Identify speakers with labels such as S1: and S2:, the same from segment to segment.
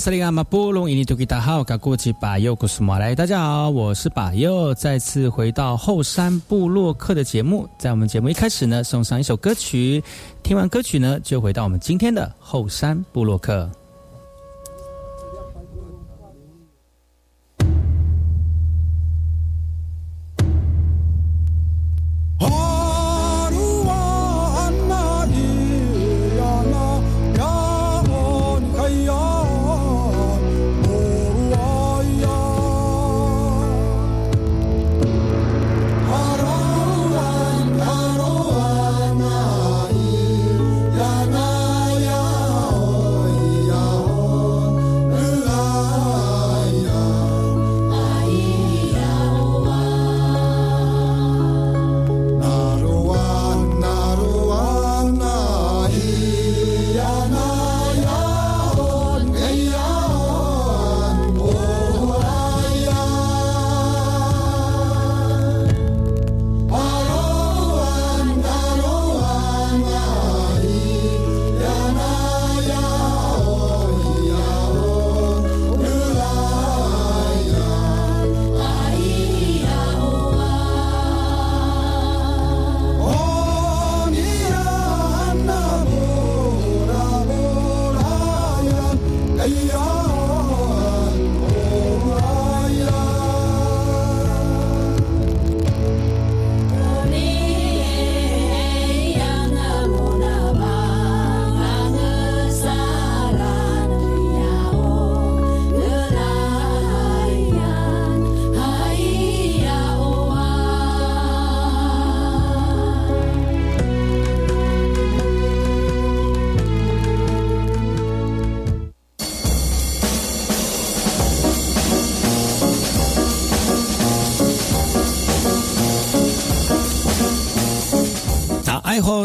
S1: 萨利亚马布隆伊尼图吉达好，嘎过去巴佑古斯马来，大家好，我是巴佑，再次回到后山部落客的节目。在我们节目一开始呢，送上一首歌曲，听完歌曲呢，就回到我们今天的后山部落客。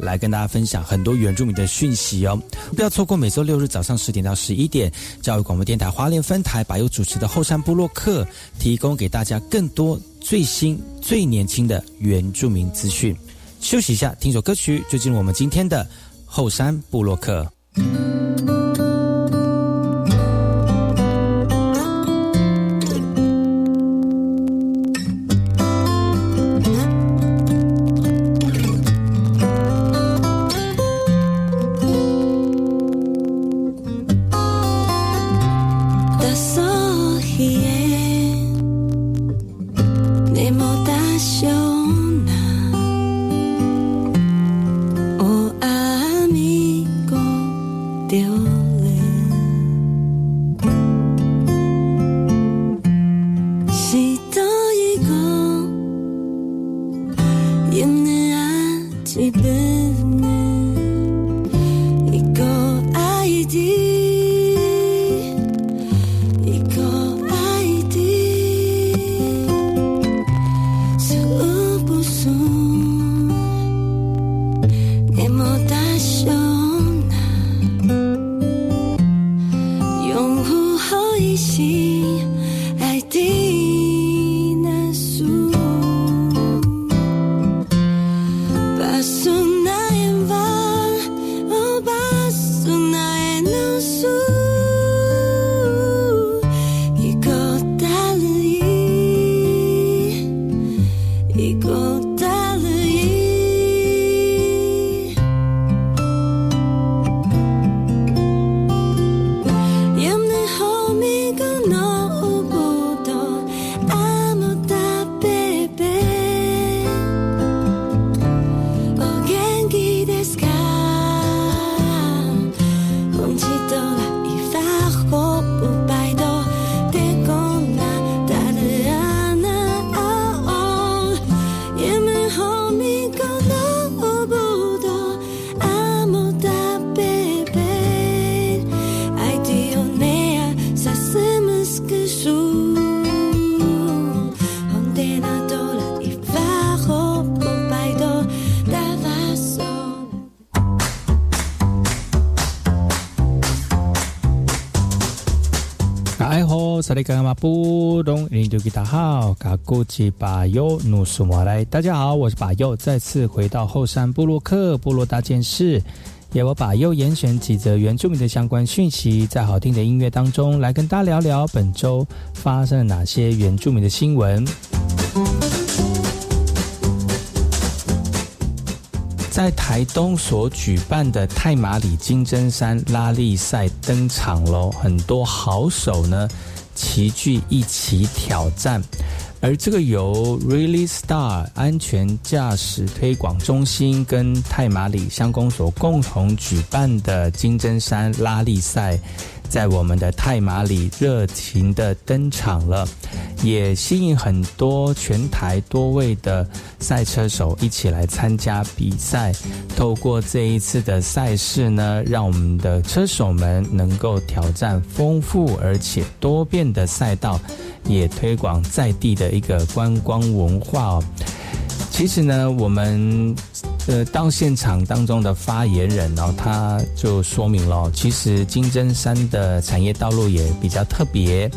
S1: 来跟大家分享很多原住民的讯息哦，不要错过每周六日早上十点到十一点，教育广播电台华联分台把有主持的后山部落客，提供给大家更多最新最年轻的原住民资讯。休息一下，听首歌曲，就进入我们今天的后山部落客。吼，萨利嘎玛布隆，印度吉达好，嘎古吉巴尤努苏马来，大家好，我是巴尤，再次回到后山部落克部落大件事，也我巴尤严选几则原住民的相关讯息，在好听的音乐当中来跟大家聊聊本周发生了哪些原住民的新闻。在台东所举办的太马里金针山拉力赛登场喽，很多好手呢齐聚一起挑战。而这个由 Really Star 安全驾驶推广中心跟太马里相公所共同举办的金针山拉力赛。在我们的泰马里热情的登场了，也吸引很多全台多位的赛车手一起来参加比赛。透过这一次的赛事呢，让我们的车手们能够挑战丰富而且多变的赛道，也推广在地的一个观光文化哦。其实呢，我们。呃，到现场当中的发言人哦，他就说明了，其实金针山的产业道路也比较特别，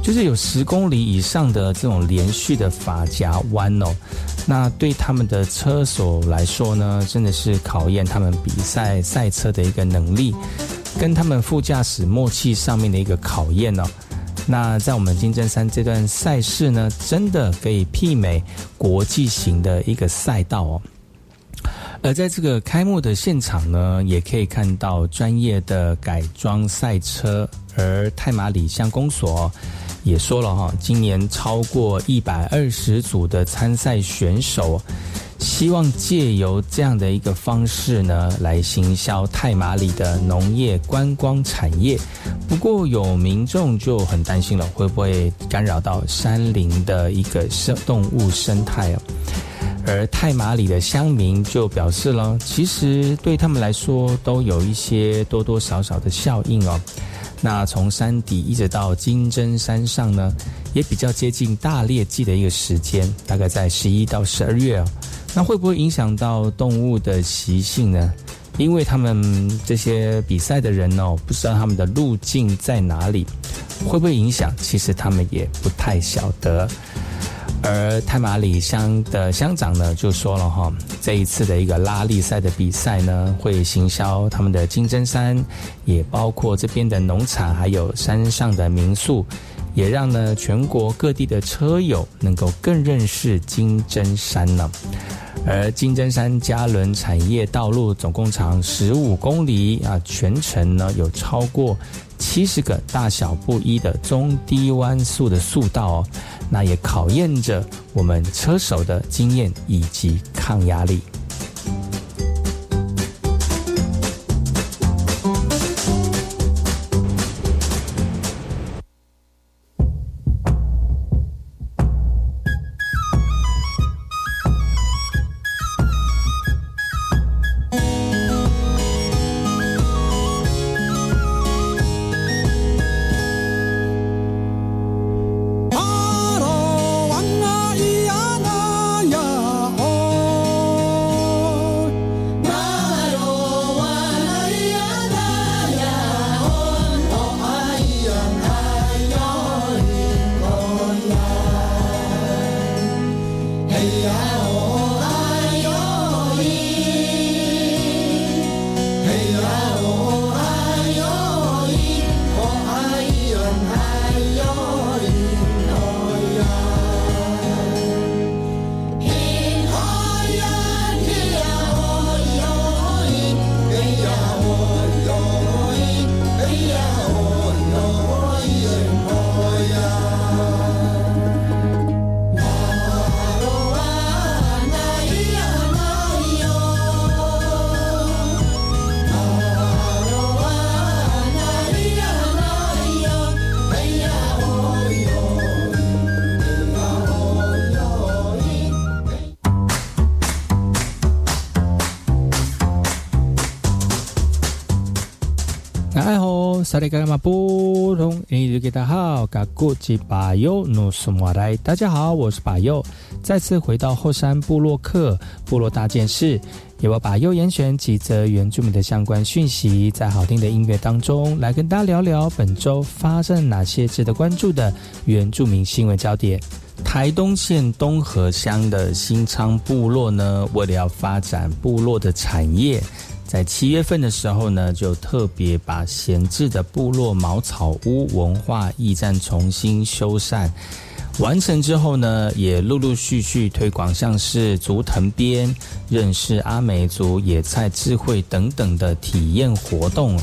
S1: 就是有十公里以上的这种连续的发夹弯哦。那对他们的车手来说呢，真的是考验他们比赛赛车的一个能力，跟他们副驾驶默契上面的一个考验哦。那在我们金针山这段赛事呢，真的可以媲美国际型的一个赛道哦。而在这个开幕的现场呢，也可以看到专业的改装赛车。而泰马里乡公所也说了哈，今年超过一百二十组的参赛选手，希望借由这样的一个方式呢，来行销泰马里的农业观光产业。不过有民众就很担心了，会不会干扰到山林的一个生动物生态啊？而泰马里的乡民就表示了，其实对他们来说都有一些多多少少的效应哦。那从山底一直到金针山上呢，也比较接近大猎季的一个时间，大概在十一到十二月哦。那会不会影响到动物的习性呢？因为他们这些比赛的人哦，不知道他们的路径在哪里，会不会影响？其实他们也不太晓得。而泰马里乡的乡长呢，就说了哈，这一次的一个拉力赛的比赛呢，会行销他们的金针山，也包括这边的农场，还有山上的民宿，也让呢全国各地的车友能够更认识金针山呢。而金针山嘉伦产业道路总共长十五公里啊，全程呢有超过七十个大小不一的中低弯速的速道哦。那也考验着我们车手的经验以及抗压力。大家好，我是巴尤，再次回到后山部落客部落大件事，也我把右严选几则原住民的相关讯息，在好听的音乐当中来跟大家聊聊本周发生哪些值得关注的原住民新闻焦点。台东县东河乡的新昌部落呢，为了要发展部落的产业，在七月份的时候呢，就特别把闲置的部落茅草屋文化驿站重新修缮。完成之后呢，也陆陆续续推广像是竹藤编、认识阿美族野菜智慧等等的体验活动。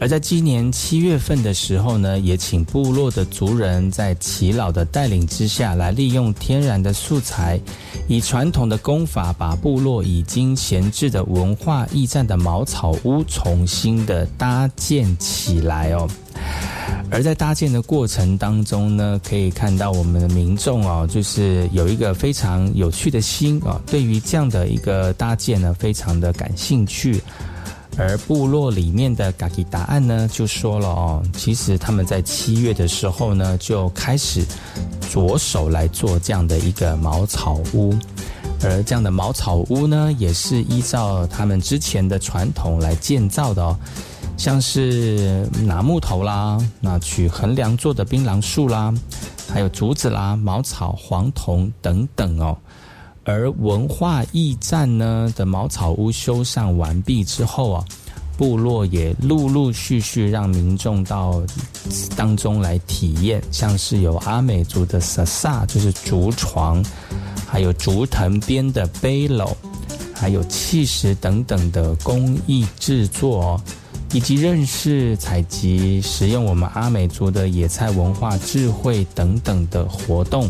S1: 而在今年七月份的时候呢，也请部落的族人在耆老的带领之下，来利用天然的素材，以传统的工法，把部落已经闲置的文化驿站的茅草屋重新的搭建起来哦。而在搭建的过程当中呢，可以看到我们的民众哦，就是有一个非常有趣的心啊，对于这样的一个搭建呢，非常的感兴趣。而部落里面的嘎吉答案呢，就说了哦，其实他们在七月的时候呢，就开始着手来做这样的一个茅草屋，而这样的茅草屋呢，也是依照他们之前的传统来建造的哦。像是拿木头啦，那取横梁做的槟榔树啦，还有竹子啦、茅草、黄铜等等哦。而文化驿站呢的茅草屋修缮完毕之后啊，部落也陆陆续续让民众到当中来体验，像是有阿美族的萨萨，就是竹床，还有竹藤编的背篓，还有砌石等等的工艺制作。以及认识、采集、使用我们阿美族的野菜文化智慧等等的活动，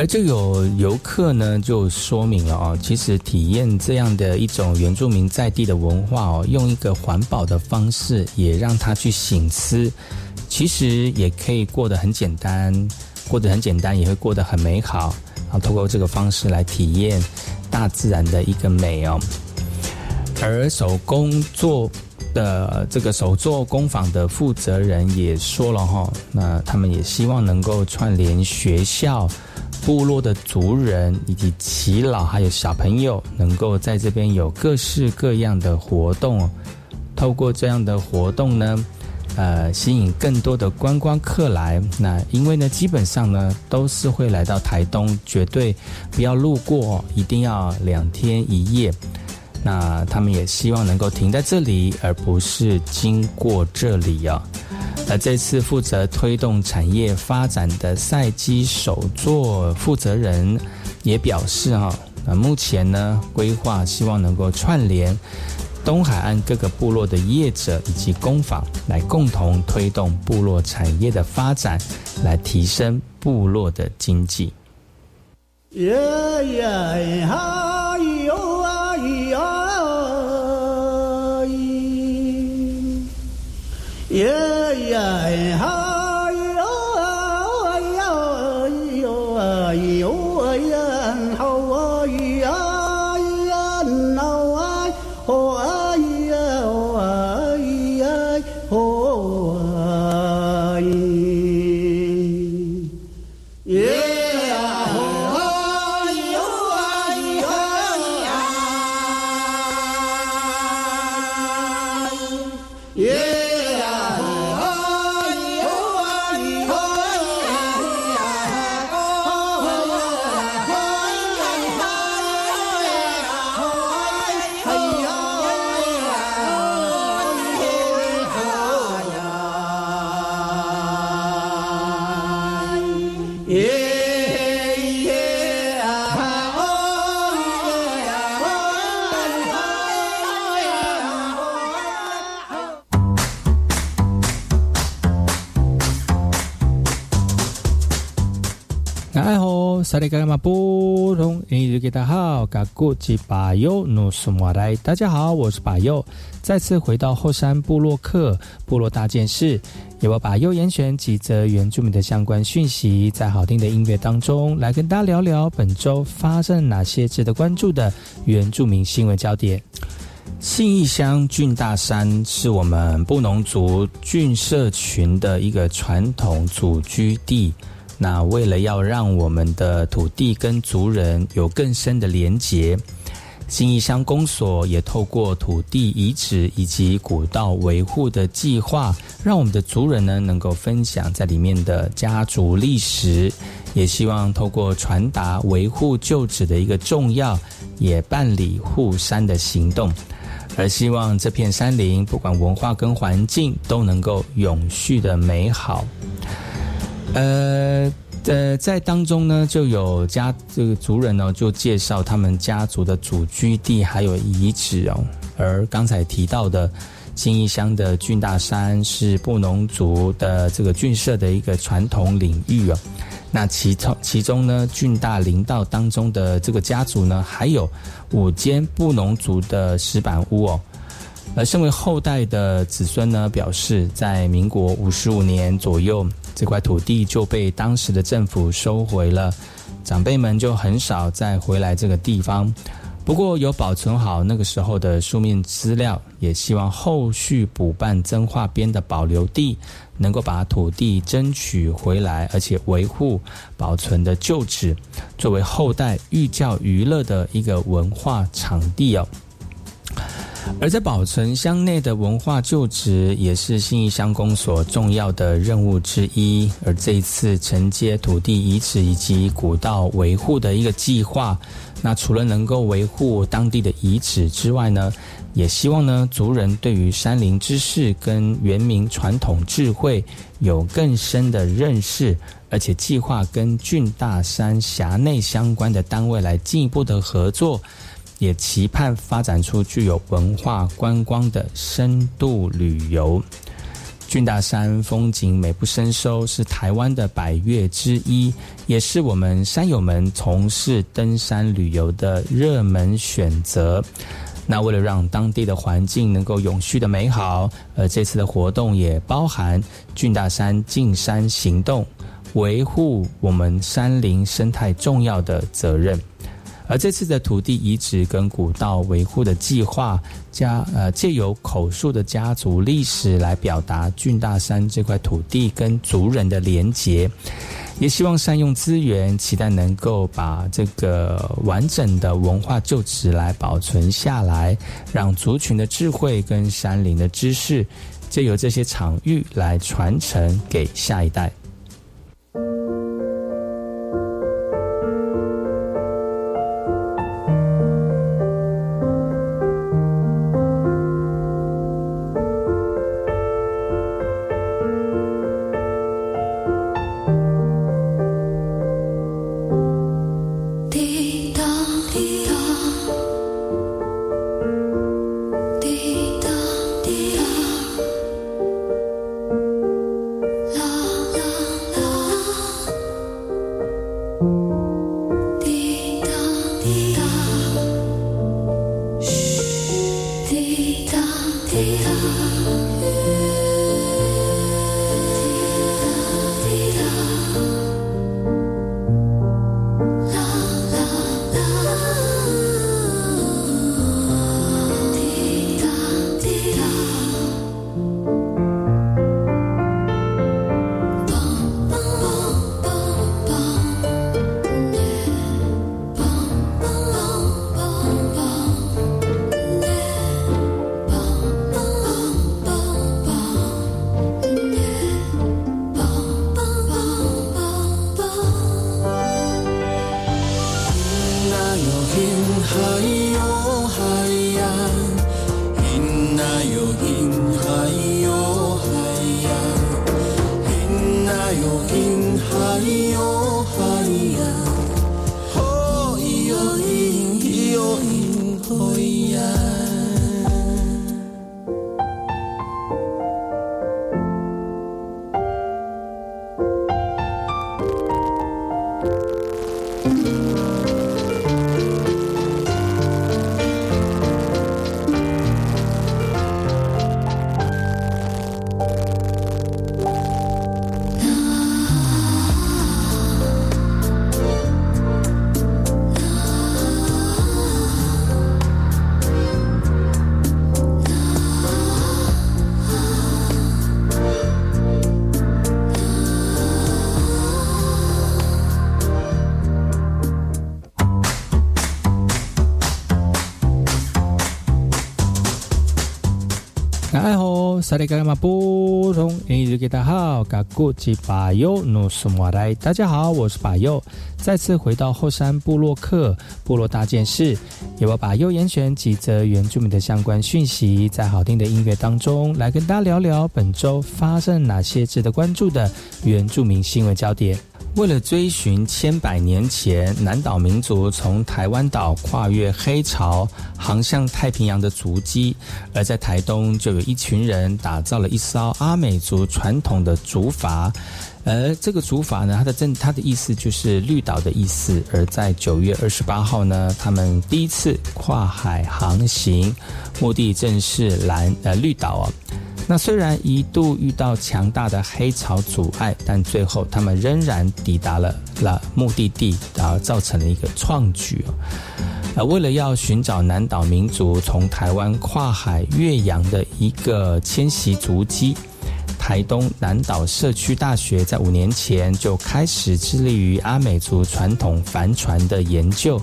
S1: 而就有游客呢就说明了哦，其实体验这样的一种原住民在地的文化哦，用一个环保的方式，也让他去醒思，其实也可以过得很简单，过得很简单，也会过得很美好。然后透过这个方式来体验大自然的一个美哦。而手工做的这个手作工坊的负责人也说了哈，那他们也希望能够串联学校、部落的族人以及耆老，还有小朋友，能够在这边有各式各样的活动。透过这样的活动呢，呃，吸引更多的观光客来。那因为呢，基本上呢都是会来到台东，绝对不要路过，一定要两天一夜。那他们也希望能够停在这里，而不是经过这里啊。而这次负责推动产业发展的赛基首座负责人也表示哈，那目前呢规划希望能够串联东海岸各个部落的业者以及工坊，来共同推动部落产业的发展，来提升部落的经济。萨利嘎玛布隆，英语给大家好，嘎古吉巴尤努苏马来，大家好，我是巴尤，再次回到后山部落克部落大件事，由我巴尤严选几则原住民的相关讯息，在好听的音乐当中来跟大家聊聊本周发生哪些值得关注的原住民新闻焦点。信义乡郡大山是我们布农族郡社群的一个传统祖居地。那为了要让我们的土地跟族人有更深的连结，新义乡公所也透过土地遗址以及古道维护的计划，让我们的族人呢能够分享在里面的家族历史，也希望透过传达维护旧址的一个重要，也办理护山的行动，而希望这片山林不管文化跟环境都能够永续的美好。呃。呃，在当中呢，就有家这个族人呢，就介绍他们家族的祖居地还有遗址哦。而刚才提到的金义乡的郡大山是布农族的这个郡社的一个传统领域哦。那其中其中呢，郡大林道当中的这个家族呢，还有五间布农族的石板屋哦。而身为后代的子孙呢，表示在民国五十五年左右，这块土地就被当时的政府收回了，长辈们就很少再回来这个地方。不过有保存好那个时候的书面资料，也希望后续补办增化编的保留地，能够把土地争取回来，而且维护保存的旧址，作为后代寓教于乐的一个文化场地哦。而在保存乡内的文化旧址，也是新义乡公所重要的任务之一。而这一次承接土地遗址以及古道维护的一个计划，那除了能够维护当地的遗址之外呢，也希望呢族人对于山林知识跟原民传统智慧有更深的认识，而且计划跟郡大山辖内相关的单位来进一步的合作。也期盼发展出具有文化观光的深度旅游。俊大山风景美不胜收，是台湾的百越之一，也是我们山友们从事登山旅游的热门选择。那为了让当地的环境能够永续的美好，而这次的活动也包含俊大山进山行动，维护我们山林生态重要的责任。而这次的土地遗址跟古道维护的计划，加呃借由口述的家族历史来表达郡大山这块土地跟族人的连结，也希望善用资源，期待能够把这个完整的文化旧址来保存下来，让族群的智慧跟山林的知识，借由这些场域来传承给下一代。嗨哟嗨呀，咿哪哟咿。萨利嘎玛布隆，印尼给大家好，嘎古吉巴尤努苏马来，大家好，我是巴尤，再次回到后山部落客部落大件事，也我巴尤严选几则原住民的相关讯息，在好听的音乐当中来跟大家聊聊本周发生哪些值得关注的原住民新闻焦点。为了追寻千百年前南岛民族从台湾岛跨越黑潮航向太平洋的足迹，而在台东就有一群人打造了一艘阿美族传统的竹筏。而这个竹筏呢，它的正它的意思就是绿岛的意思。而在九月二十八号呢，他们第一次跨海航行，目的正是蓝呃绿岛啊。那虽然一度遇到强大的黑潮阻碍，但最后他们仍然抵达了了目的地，然后造成了一个创举！为了要寻找南岛民族从台湾跨海越洋的一个迁徙足迹。台东南岛社区大学在五年前就开始致力于阿美族传统帆船的研究，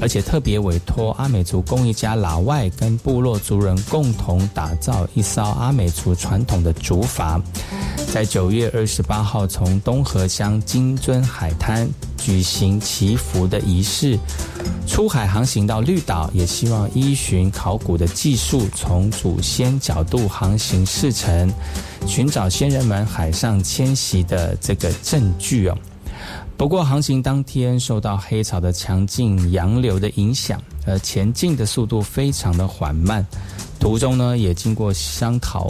S1: 而且特别委托阿美族工艺家老外跟部落族人共同打造一艘阿美族传统的竹筏，在九月二十八号从东河乡金樽海滩举行祈福的仪式，出海航行到绿岛，也希望依循考古的技术，从祖先角度航行事程。寻找先人们海上迁徙的这个证据哦。不过航行当天受到黑潮的强劲洋流的影响，而前进的速度非常的缓慢。途中呢也经过商讨，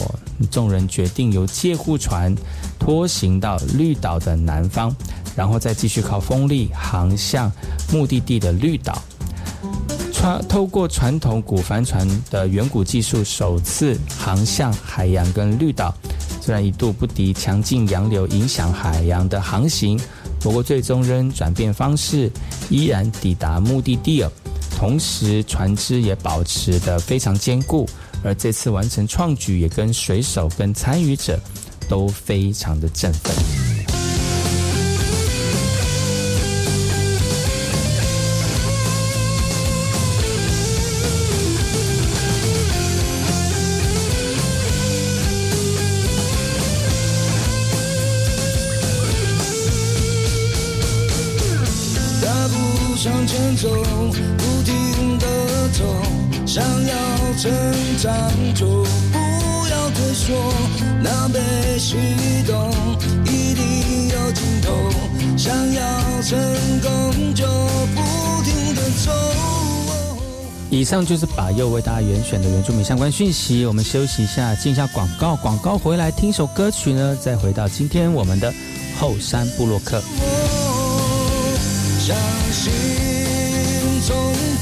S1: 众人决定由借护船拖行到绿岛的南方，然后再继续靠风力航向目的地的绿岛。传透过传统古帆船的远古技术，首次航向海洋跟绿岛。虽然一度不敌强劲洋流影响海洋的航行，不过最终仍转变方式，依然抵达目的地了。同时，船只也保持得非常坚固。而这次完成创举，也跟水手跟参与者都非常的振奋。成长就不要退缩，那被启动一定有尽头。想要成功就不停的走。以上就是把右为大家原选的原住民相关讯息。我们休息一下，进一下广告，广告回来听首歌曲呢，再回到今天我们的后山部落客。相信。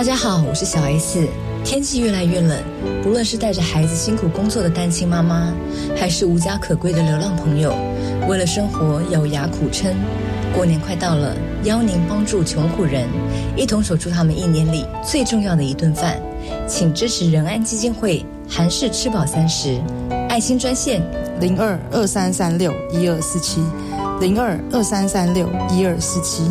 S2: 大家好，我是小 S。天气越来越冷，不论是带着孩子辛苦工作的单亲妈妈，还是无家可归的流浪朋友，为了生活咬牙苦撑。过年快到了，邀您帮助穷苦人，一同守住他们一年里最重要的一顿饭。请支持仁安基金会韩式吃饱三十爱心专线
S3: 零二二三三六一二四七零二二三三六一二四七。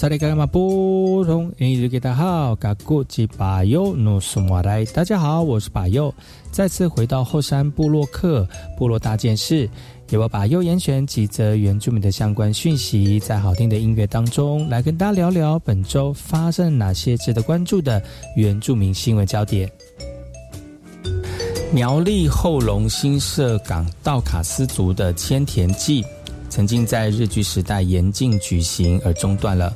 S1: 萨利嘎玛布隆，英语给大家好，嘎古吉巴尤努苏马来，大家好，我是巴尤，再次回到后山部落克部落大件事，由我把右眼选几则原住民的相关讯息，在好听的音乐当中来跟大家聊聊本周发生哪些值得关注的原住民新闻焦点。苗栗后龙新社港道卡斯族的千田祭。曾经在日据时代严禁举行而中断了，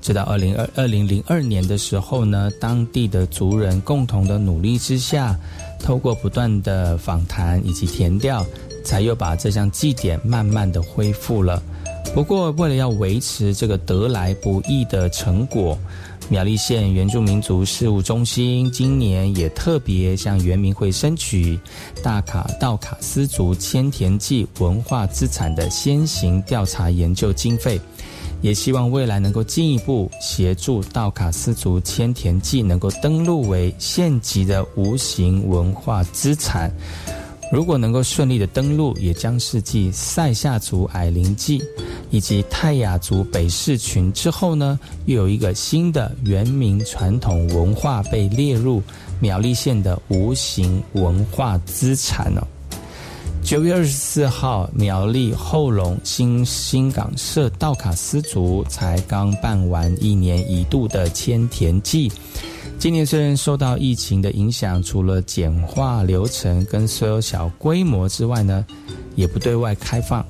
S1: 直到二零二二零零二年的时候呢，当地的族人共同的努力之下，透过不断的访谈以及填调，才又把这项祭典慢慢的恢复了。不过，为了要维持这个得来不易的成果，苗栗县原住民族事务中心今年也特别向原民会申取大卡道卡斯族千田记文化资产的先行调查研究经费，也希望未来能够进一步协助道卡斯族千田记能够登录为县级的无形文化资产。如果能够顺利的登录，也将是继塞夏族矮灵祭以及泰雅族北市群之后呢，又有一个新的原民传统文化被列入苗栗县的无形文化资产哦。九月二十四号，苗栗后龙新新港社道卡斯族才刚办完一年一度的千田祭。今年虽然受到疫情的影响，除了简化流程跟所有小规模之外呢，也不对外开放。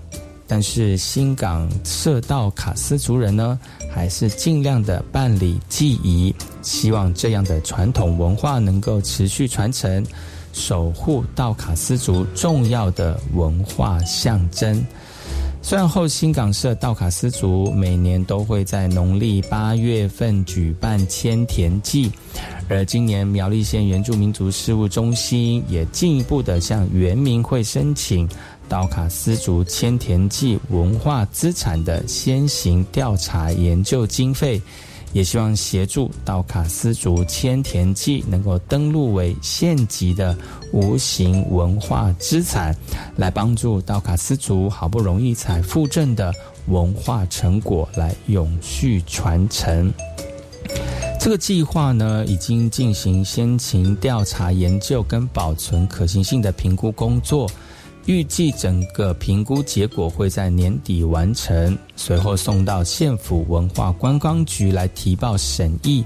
S1: 但是新港社道卡斯族人呢，还是尽量的办理祭仪，希望这样的传统文化能够持续传承，守护道卡斯族重要的文化象征。虽然后新港社道卡斯族每年都会在农历八月份举办千田祭，而今年苗栗县原住民族事务中心也进一步的向原民会申请道卡斯族千田祭文化资产的先行调查研究经费。也希望协助道卡斯族千田记能够登录为县级的无形文化资产，来帮助道卡斯族好不容易才复振的文化成果来永续传承。这个计划呢，已经进行先行调查研究跟保存可行性的评估工作。预计整个评估结果会在年底完成，随后送到县府文化观光局来提报审议，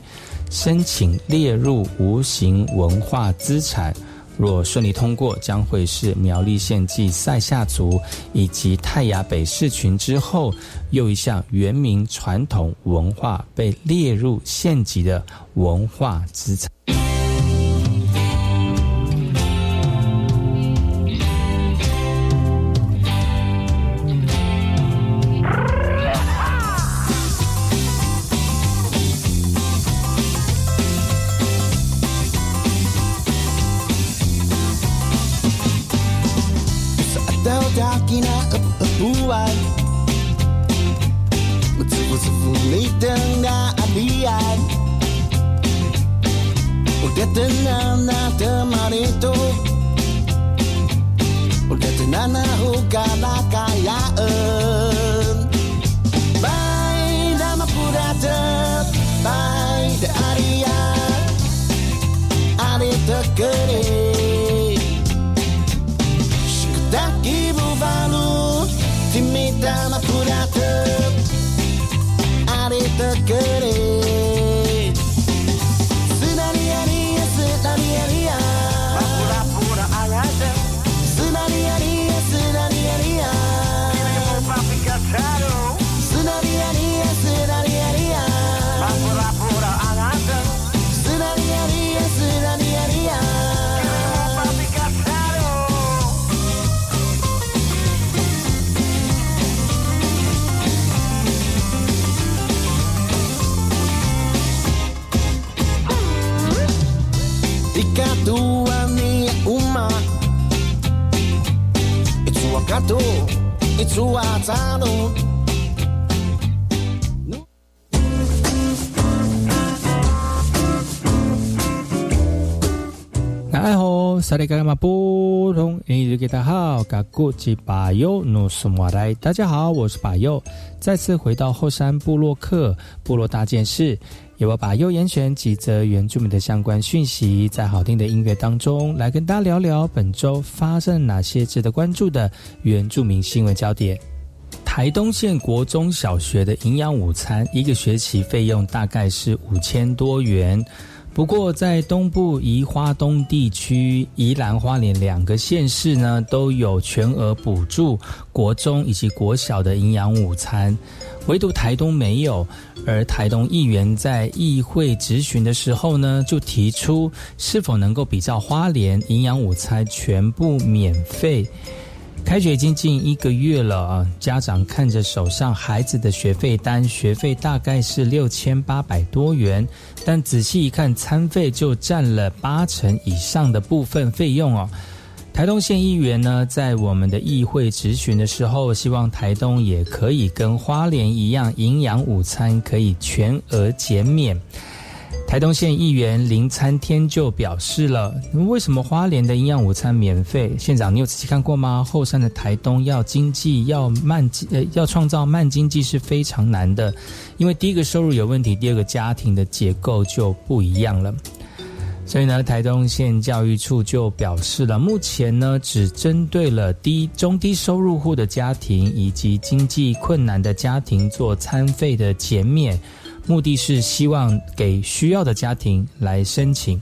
S1: 申请列入无形文化资产。若顺利通过，将会是苗栗县继塞夏族以及泰雅北市群之后，又一项原民传统文化被列入县级的文化资产。哎吼，萨利嘎玛布隆，你日给大好，嘎古吉巴尤努苏马来，大家好，我是巴尤，再次回到后山部落客部落大件事，也我巴尤严选几则原住民的相关讯息，在好听的音乐当中来跟大家聊聊本周发生哪些值得关注的原住民新闻焦点。台东县国中小学的营养午餐，一个学期费用大概是五千多元。不过，在东部宜花东地区、宜兰花莲两个县市呢，都有全额补助国中以及国小的营养午餐，唯独台东没有。而台东议员在议会质询的时候呢，就提出是否能够比照花莲营养午餐全部免费。开学已经近一个月了啊，家长看着手上孩子的学费单，学费大概是六千八百多元，但仔细一看，餐费就占了八成以上的部分费用哦。台东县议员呢，在我们的议会质询的时候，希望台东也可以跟花莲一样，营养午餐可以全额减免。台东县议员林参天就表示了，为什么花莲的营养午餐免费？县长，你有仔细看过吗？后山的台东要经济要慢呃要创造慢经济是非常难的，因为第一个收入有问题，第二个家庭的结构就不一样了。所以呢，台东县教育处就表示了，目前呢只针对了低、中低收入户的家庭以及经济困难的家庭做餐费的减免，目的是希望给需要的家庭来申请。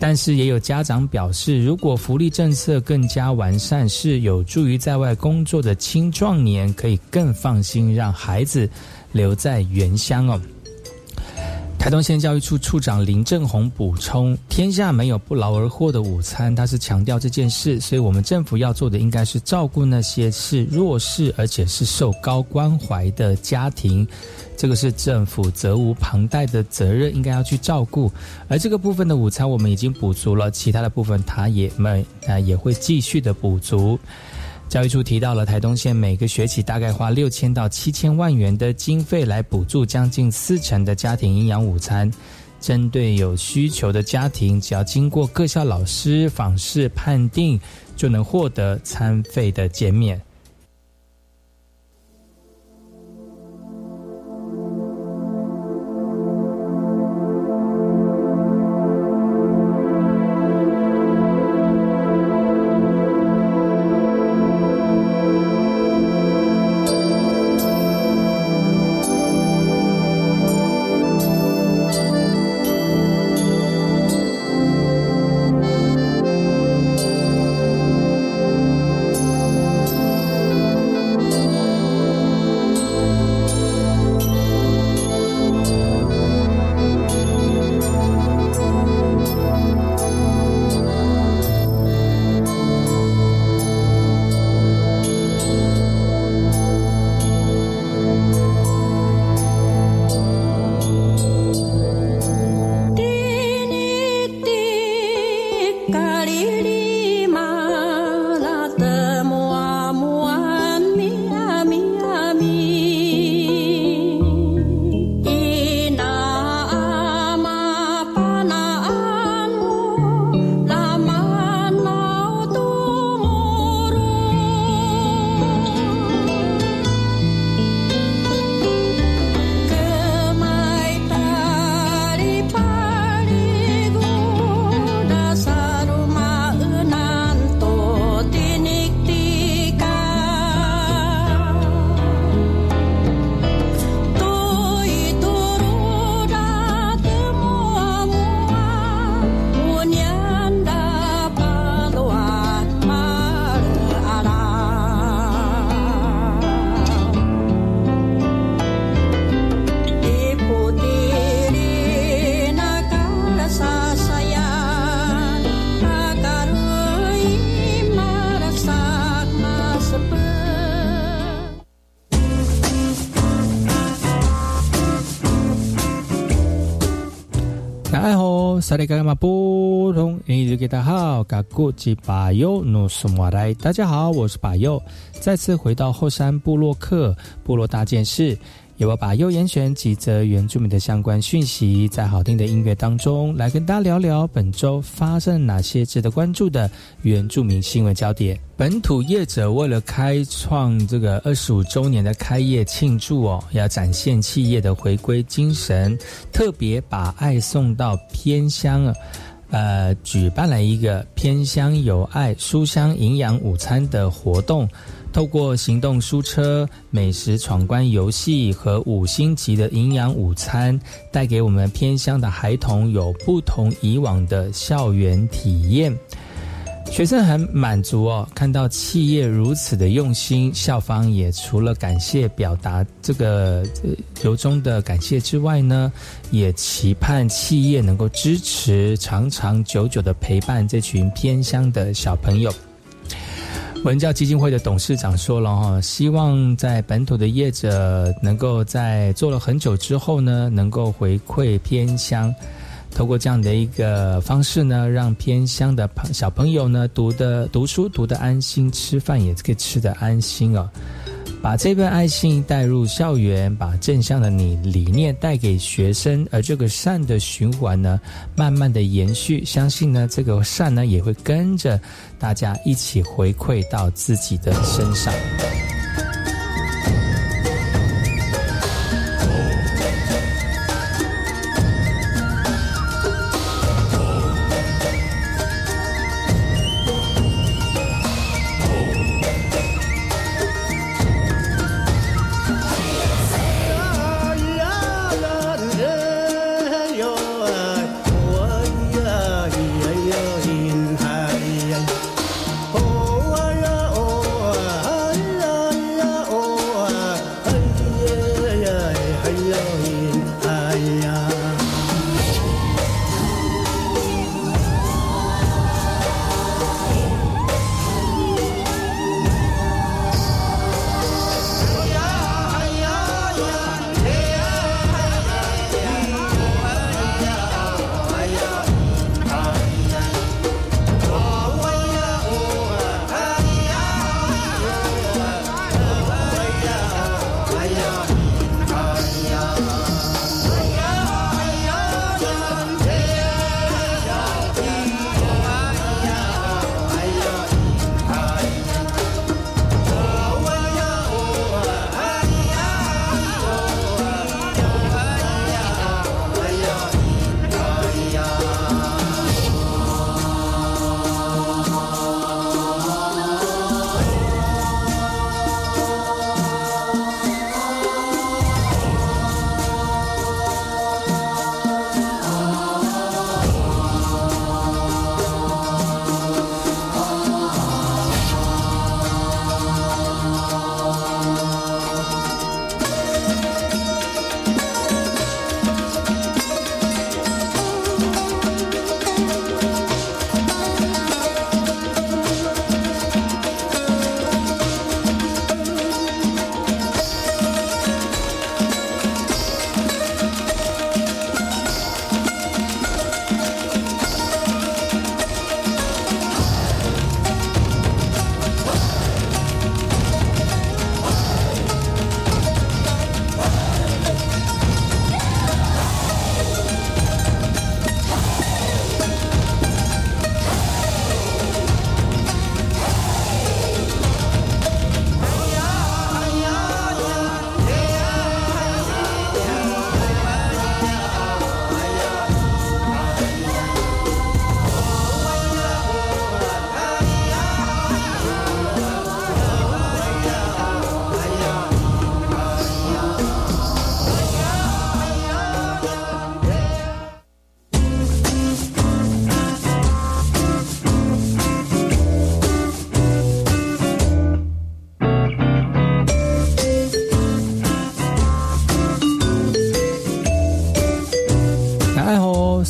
S1: 但是也有家长表示，如果福利政策更加完善，是有助于在外工作的青壮年可以更放心让孩子留在原乡哦。台东县教育处处长林正宏补充：“天下没有不劳而获的午餐。”他是强调这件事，所以我们政府要做的应该是照顾那些是弱势而且是受高关怀的家庭，这个是政府责无旁贷的责任，应该要去照顾。而这个部分的午餐我们已经补足了，其他的部分他也没啊也会继续的补足。教育处提到了台东县每个学期大概花六千到七千万元的经费来补助将近四成的家庭营养午餐。针对有需求的家庭，只要经过各校老师访视判定，就能获得餐费的减免。萨利嘎玛布隆，你日给大家好，嘎古吉巴尤努苏马来，大家好，我是巴尤，再次回到后山部落克部落大件事。由我把优严选几则原住民的相关讯息，在好听的音乐当中来跟大家聊聊本周发生哪些值得关注的原住民新闻焦点。本土业者为了开创这个二十五周年的开业庆祝哦，要展现企业的回归精神，特别把爱送到偏乡，呃，举办了一个偏乡有爱书香营养午餐的活动。透过行动书车、美食闯关游戏和五星级的营养午餐，带给我们偏乡的孩童有不同以往的校园体验。学生很满足哦，看到企业如此的用心，校方也除了感谢、表达这个由衷的感谢之外呢，也期盼企业能够支持、长长久久的陪伴这群偏乡的小朋友。文教基金会的董事长说了哈，希望在本土的业者能够在做了很久之后呢，能够回馈偏乡，透过这样的一个方式呢，让偏乡的朋小朋友呢读的读书读的安心，吃饭也可以吃的安心哦。把这份爱心带入校园，把正向的你理念带给学生，而这个善的循环呢，慢慢的延续，相信呢，这个善呢也会跟着大家一起回馈到自己的身上。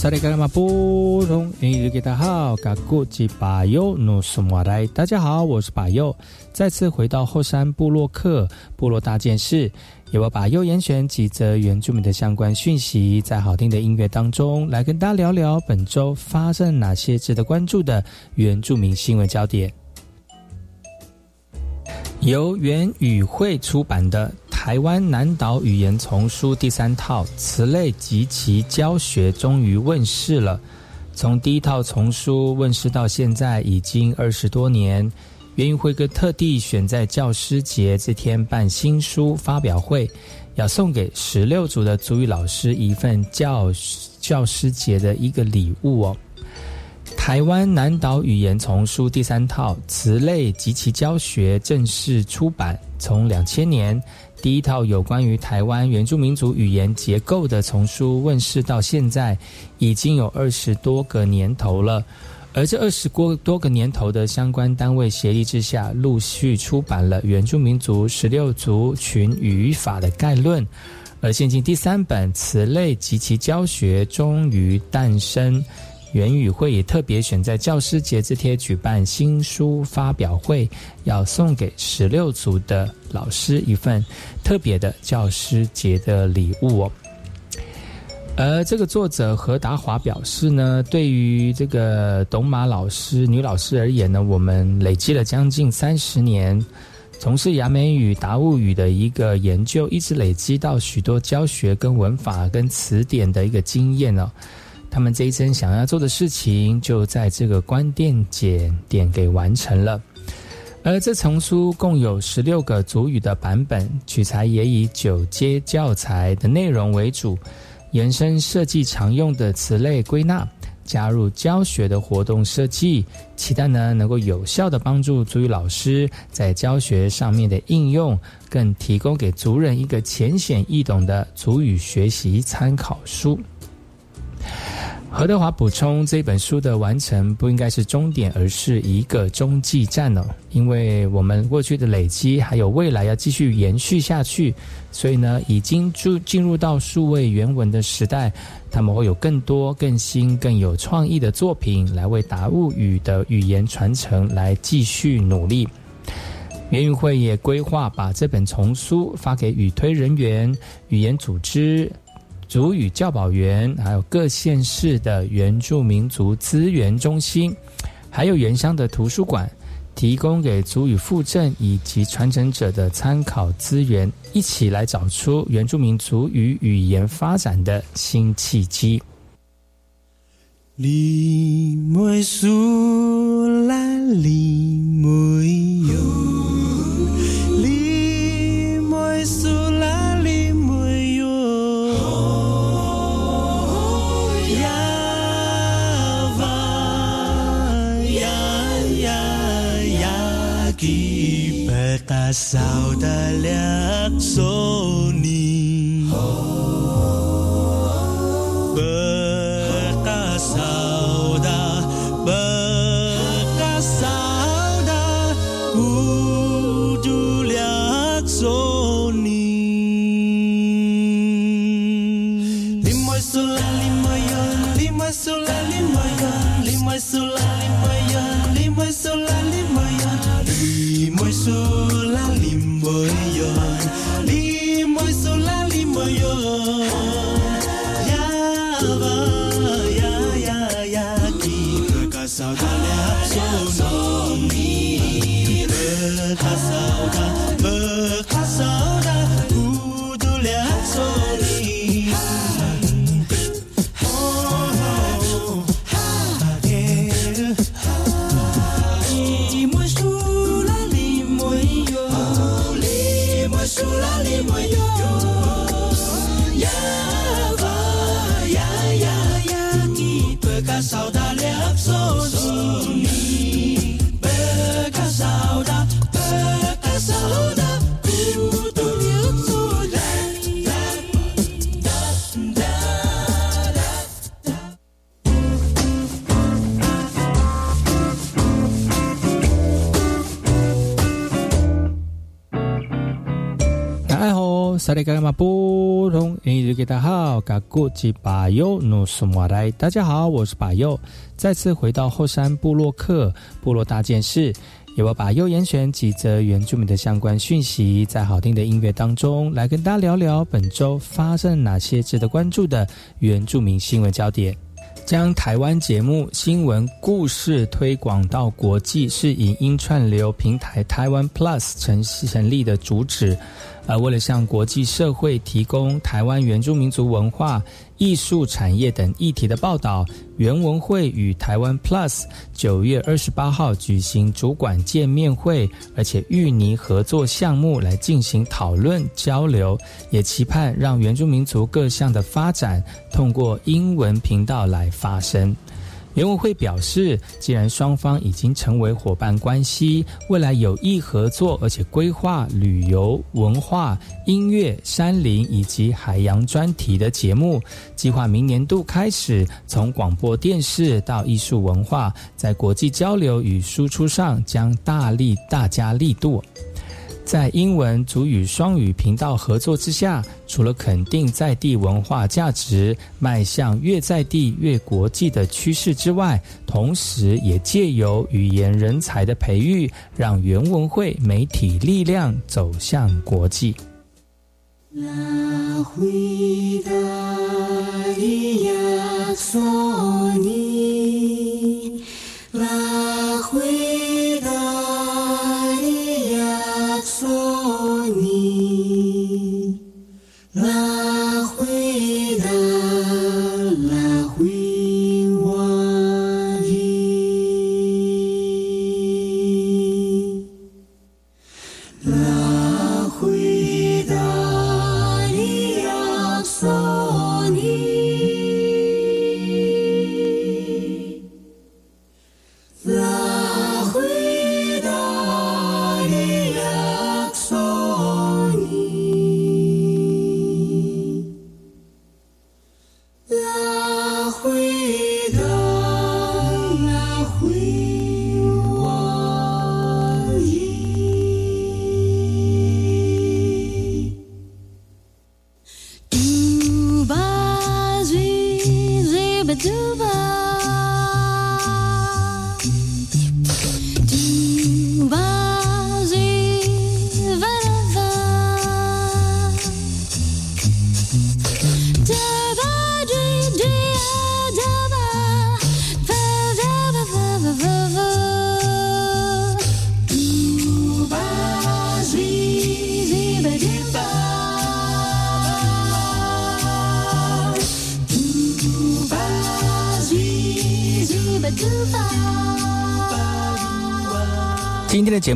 S1: 大家好，大家好，我是巴佑，再次回到后山部落客部落大件事，也我把右严选几则原住民的相关讯息，在好听的音乐当中来跟大家聊聊本周发生哪些值得关注的原住民新闻焦点。由原语会出版的。台湾南岛语言丛书第三套词类及其教学终于问世了。从第一套丛书问世到现在，已经二十多年。袁宇辉哥特地选在教师节这天办新书发表会，要送给十六组的族语老师一份教教师节的一个礼物哦。台湾南岛语言丛书第三套词类及其教学正式出版，从两千年。第一套有关于台湾原住民族语言结构的丛书问世到现在，已经有二十多个年头了。而这二十多多个年头的相关单位协力之下，陆续出版了《原住民族十六族群语法的概论》，而现今第三本词类及其教学终于诞生。园语会也特别选在教师节这天举办新书发表会，要送给十六族的老师一份特别的教师节的礼物哦。而这个作者何达华表示呢，对于这个董马老师女老师而言呢，我们累积了将近三十年从事雅美语、达悟语的一个研究，一直累积到许多教学、跟文法、跟词典的一个经验哦。他们这一生想要做的事情，就在这个关键节点给完成了。而这丛书共有十六个主语的版本，取材也以九阶教材的内容为主。延伸设计常用的词类归纳，加入教学的活动设计，期待呢能够有效的帮助足语老师在教学上面的应用，更提供给族人一个浅显易懂的足语学习参考书。何德华补充，这本书的完成不应该是终点，而是一个中继站哦。因为我们过去的累积，还有未来要继续延续下去，所以呢，已经进进入到数位原文的时代，他们会有更多、更新、更有创意的作品来为达物语的语言传承来继续努力。园语会也规划把这本丛书发给语推人员、语言组织。族语教保员，还有各县市的原住民族资源中心，还有原乡的图书馆，提供给族语附赠以及传承者的参考资源，一起来找出原住民族语语言发展的新契机。yes, 萨利嘎玛布隆，英语给大家好，嘎古吉巴尤努苏马来，大家好，我是巴尤，再次回到后山部落客部落大件事，由我巴尤严选几则原住民的相关讯息，在好听的音乐当中来跟大家聊聊本周发生哪些值得关注的原住民新闻焦点。将台湾节目新闻故事推广到国际，是影音串流平台台湾 Plus 成成立的主旨。而为了向国际社会提供台湾原住民族文化、艺术产业等议题的报道，原文会与台湾 Plus 九月二十八号举行主管见面会，而且预拟合作项目来进行讨论交流，也期盼让原住民族各项的发展通过英文频道来发生。联文会表示，既然双方已经成为伙伴关系，未来有意合作，而且规划旅游、文化、音乐、山林以及海洋专题的节目，计划明年度开始，从广播电视到艺术文化，在国际交流与输出上将大力大加力度。在英文、主语、双语频道合作之下，除了肯定在地文化价值，迈向越在地越国际的趋势之外，同时也借由语言人才的培育，让原文会媒体力量走向国际。
S4: La huida soni